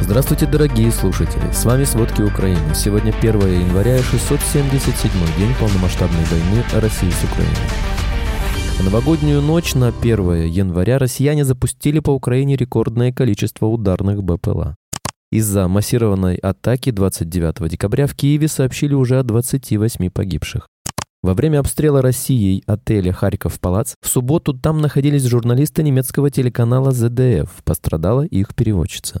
Здравствуйте, дорогие слушатели! С вами «Сводки Украины». Сегодня 1 января, 677 день полномасштабной войны России с Украиной. В новогоднюю ночь на 1 января россияне запустили по Украине рекордное количество ударных БПЛА. Из-за массированной атаки 29 декабря в Киеве сообщили уже о 28 погибших. Во время обстрела Россией отеля «Харьков-Палац» в субботу там находились журналисты немецкого телеканала ЗДФ. Пострадала их переводчица.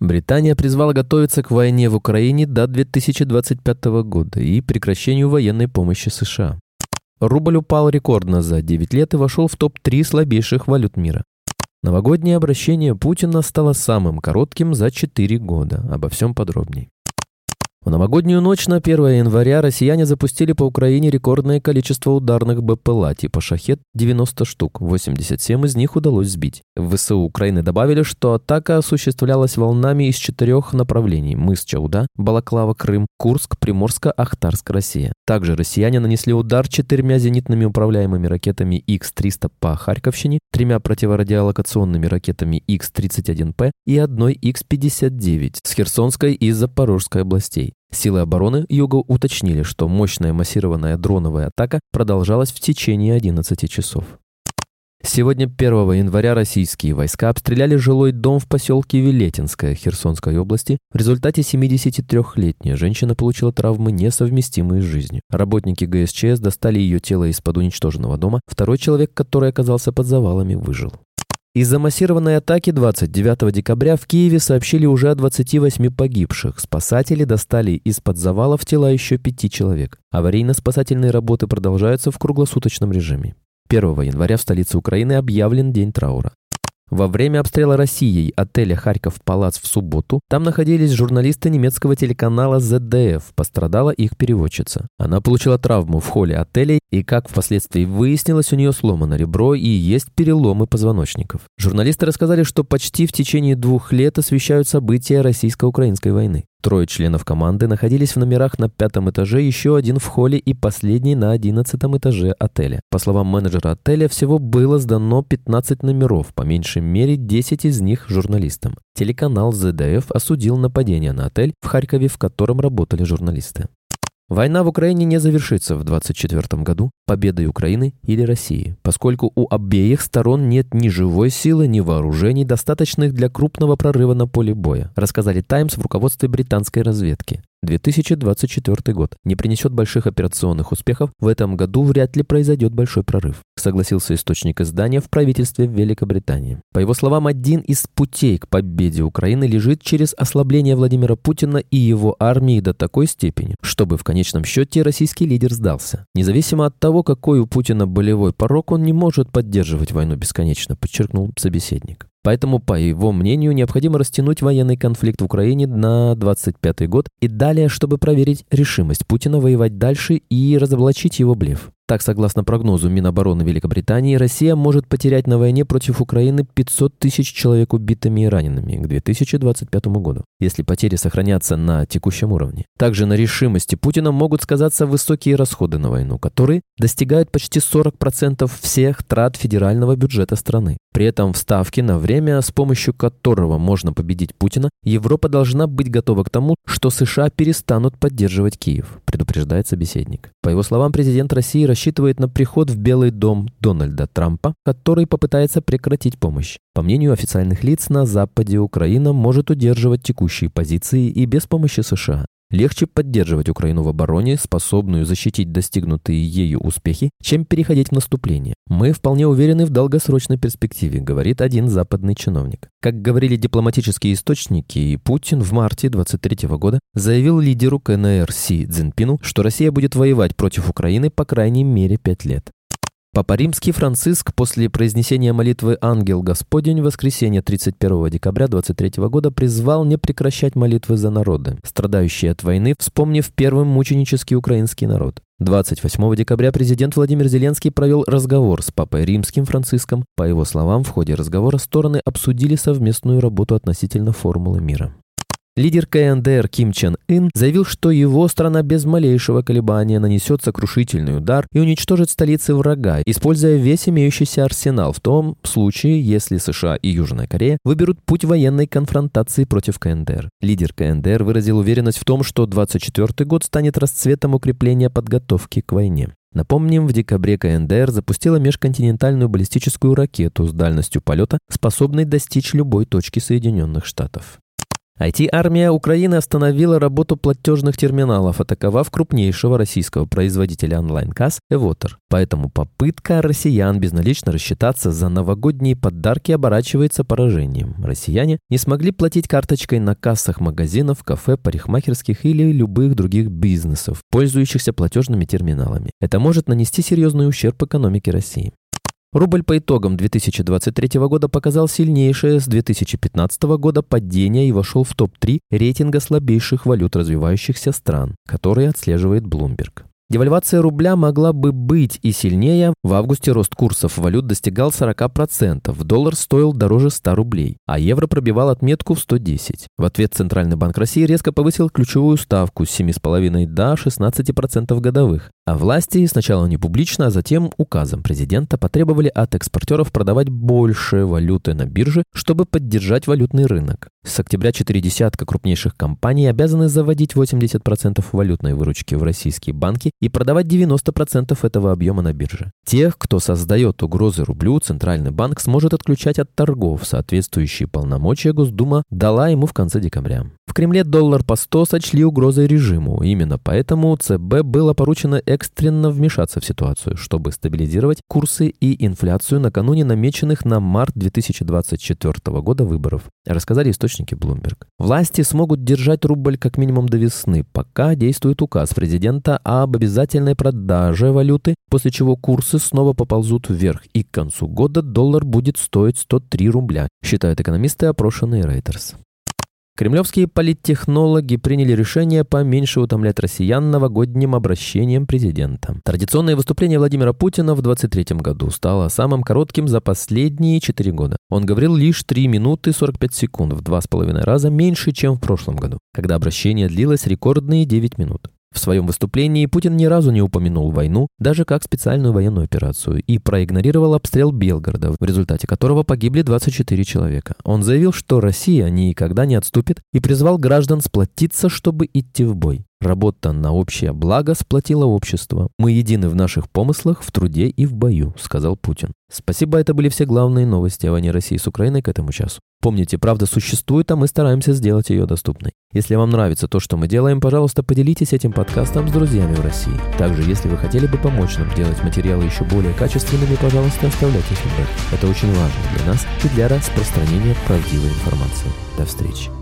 Британия призвала готовиться к войне в Украине до 2025 года и прекращению военной помощи США. Рубль упал рекордно за 9 лет и вошел в топ-3 слабейших валют мира. Новогоднее обращение Путина стало самым коротким за 4 года. Обо всем подробней. В новогоднюю ночь на 1 января россияне запустили по Украине рекордное количество ударных БПЛА типа «Шахет» 90 штук, 87 из них удалось сбить. В ВСУ Украины добавили, что атака осуществлялась волнами из четырех направлений – мыс Чауда, Балаклава, Крым, Курск, Приморска, Ахтарск, Россия. Также россияне нанесли удар четырьмя зенитными управляемыми ракетами Х-300 по Харьковщине, тремя противорадиолокационными ракетами Х-31П и одной Х-59 с Херсонской и Запорожской областей. Силы обороны Юга уточнили, что мощная массированная дроновая атака продолжалась в течение 11 часов. Сегодня, 1 января, российские войска обстреляли жилой дом в поселке Вилетинское Херсонской области. В результате 73-летняя женщина получила травмы, несовместимые с жизнью. Работники ГСЧС достали ее тело из-под уничтоженного дома. Второй человек, который оказался под завалами, выжил. Из-за массированной атаки 29 декабря в Киеве сообщили уже о 28 погибших. Спасатели достали из-под завалов тела еще пяти человек. Аварийно-спасательные работы продолжаются в круглосуточном режиме. 1 января в столице Украины объявлен День траура. Во время обстрела Россией отеля «Харьков-Палац» в субботу там находились журналисты немецкого телеканала ZDF, пострадала их переводчица. Она получила травму в холле отеля и, как впоследствии выяснилось, у нее сломано ребро и есть переломы позвоночников. Журналисты рассказали, что почти в течение двух лет освещают события российско-украинской войны. Трое членов команды находились в номерах на пятом этаже, еще один в холле и последний на одиннадцатом этаже отеля. По словам менеджера отеля, всего было сдано 15 номеров, по меньшей мере 10 из них журналистам. Телеканал ЗДФ осудил нападение на отель в Харькове, в котором работали журналисты. Война в Украине не завершится в 2024 году победой Украины или России, поскольку у обеих сторон нет ни живой силы, ни вооружений, достаточных для крупного прорыва на поле боя, рассказали «Таймс» в руководстве британской разведки. 2024 год не принесет больших операционных успехов, в этом году вряд ли произойдет большой прорыв, согласился источник издания в правительстве Великобритании. По его словам, один из путей к победе Украины лежит через ослабление Владимира Путина и его армии до такой степени, чтобы в конечном счете российский лидер сдался. Независимо от того, какой у Путина болевой порог, он не может поддерживать войну бесконечно, подчеркнул собеседник. Поэтому, по его мнению, необходимо растянуть военный конфликт в Украине на 25 год и далее, чтобы проверить решимость Путина воевать дальше и разоблачить его блеф. Так, согласно прогнозу Минобороны Великобритании, Россия может потерять на войне против Украины 500 тысяч человек убитыми и ранеными к 2025 году, если потери сохранятся на текущем уровне. Также на решимости Путина могут сказаться высокие расходы на войну, которые достигают почти 40% всех трат федерального бюджета страны. При этом в ставке на время, с помощью которого можно победить Путина, Европа должна быть готова к тому, что США перестанут поддерживать Киев, предупреждает собеседник. По его словам, президент России рассчитывает на приход в Белый дом Дональда Трампа, который попытается прекратить помощь. По мнению официальных лиц, на Западе Украина может удерживать текущие позиции и без помощи США. Легче поддерживать Украину в обороне, способную защитить достигнутые ею успехи, чем переходить в наступление. Мы вполне уверены в долгосрочной перспективе, говорит один западный чиновник. Как говорили дипломатические источники, Путин в марте 23 года заявил лидеру КНР Си Цзиньпину, что Россия будет воевать против Украины по крайней мере пять лет. Папа Римский Франциск после произнесения молитвы «Ангел Господень» в воскресенье 31 декабря 23 года призвал не прекращать молитвы за народы, страдающие от войны, вспомнив первый мученический украинский народ. 28 декабря президент Владимир Зеленский провел разговор с папой римским Франциском. По его словам, в ходе разговора стороны обсудили совместную работу относительно формулы мира. Лидер КНДР Ким Чен Ын заявил, что его страна без малейшего колебания нанесет сокрушительный удар и уничтожит столицы врага, используя весь имеющийся арсенал в том случае, если США и Южная Корея выберут путь военной конфронтации против КНДР. Лидер КНДР выразил уверенность в том, что 24 год станет расцветом укрепления подготовки к войне. Напомним, в декабре КНДР запустила межконтинентальную баллистическую ракету с дальностью полета, способной достичь любой точки Соединенных Штатов. IT-армия Украины остановила работу платежных терминалов, атаковав крупнейшего российского производителя онлайн-касс Эвотер. Поэтому попытка россиян безналично рассчитаться за новогодние подарки оборачивается поражением. Россияне не смогли платить карточкой на кассах магазинов, кафе, парикмахерских или любых других бизнесов, пользующихся платежными терминалами. Это может нанести серьезный ущерб экономике России. Рубль по итогам 2023 года показал сильнейшее с 2015 года падение и вошел в топ-3 рейтинга слабейших валют развивающихся стран, который отслеживает Bloomberg. Девальвация рубля могла бы быть и сильнее. В августе рост курсов валют достигал 40%, доллар стоил дороже 100 рублей, а евро пробивал отметку в 110. В ответ Центральный банк России резко повысил ключевую ставку с 7,5 до 16% годовых. А власти сначала не публично, а затем указом президента потребовали от экспортеров продавать больше валюты на бирже, чтобы поддержать валютный рынок. С октября четыре десятка крупнейших компаний обязаны заводить 80% валютной выручки в российские банки и продавать 90% этого объема на бирже. Тех, кто создает угрозы рублю, Центральный банк сможет отключать от торгов. Соответствующие полномочия Госдума дала ему в конце декабря. В Кремле доллар по 100 сочли угрозой режиму. Именно поэтому ЦБ было поручено экстренно вмешаться в ситуацию, чтобы стабилизировать курсы и инфляцию накануне намеченных на март 2024 года выборов, рассказали источники Bloomberg. Власти смогут держать рубль как минимум до весны, пока действует указ президента об обязательной продаже валюты, после чего курсы снова поползут вверх, и к концу года доллар будет стоить 103 рубля, считают экономисты, опрошенные Reuters. Кремлевские политтехнологи приняли решение поменьше утомлять россиян новогодним обращением президента. Традиционное выступление Владимира Путина в 23 году стало самым коротким за последние 4 года. Он говорил лишь 3 минуты 45 секунд, в 2,5 раза меньше, чем в прошлом году, когда обращение длилось рекордные 9 минут. В своем выступлении Путин ни разу не упомянул войну, даже как специальную военную операцию, и проигнорировал обстрел Белгорода, в результате которого погибли 24 человека. Он заявил, что Россия никогда не отступит и призвал граждан сплотиться, чтобы идти в бой. Работа на общее благо сплотила общество. Мы едины в наших помыслах, в труде и в бою, сказал Путин. Спасибо, это были все главные новости о войне России с Украиной к этому часу. Помните, правда существует, а мы стараемся сделать ее доступной. Если вам нравится то, что мы делаем, пожалуйста, поделитесь этим подкастом с друзьями в России. Также, если вы хотели бы помочь нам делать материалы еще более качественными, пожалуйста, оставляйте фидбэк. Это очень важно для нас и для распространения правдивой информации. До встречи.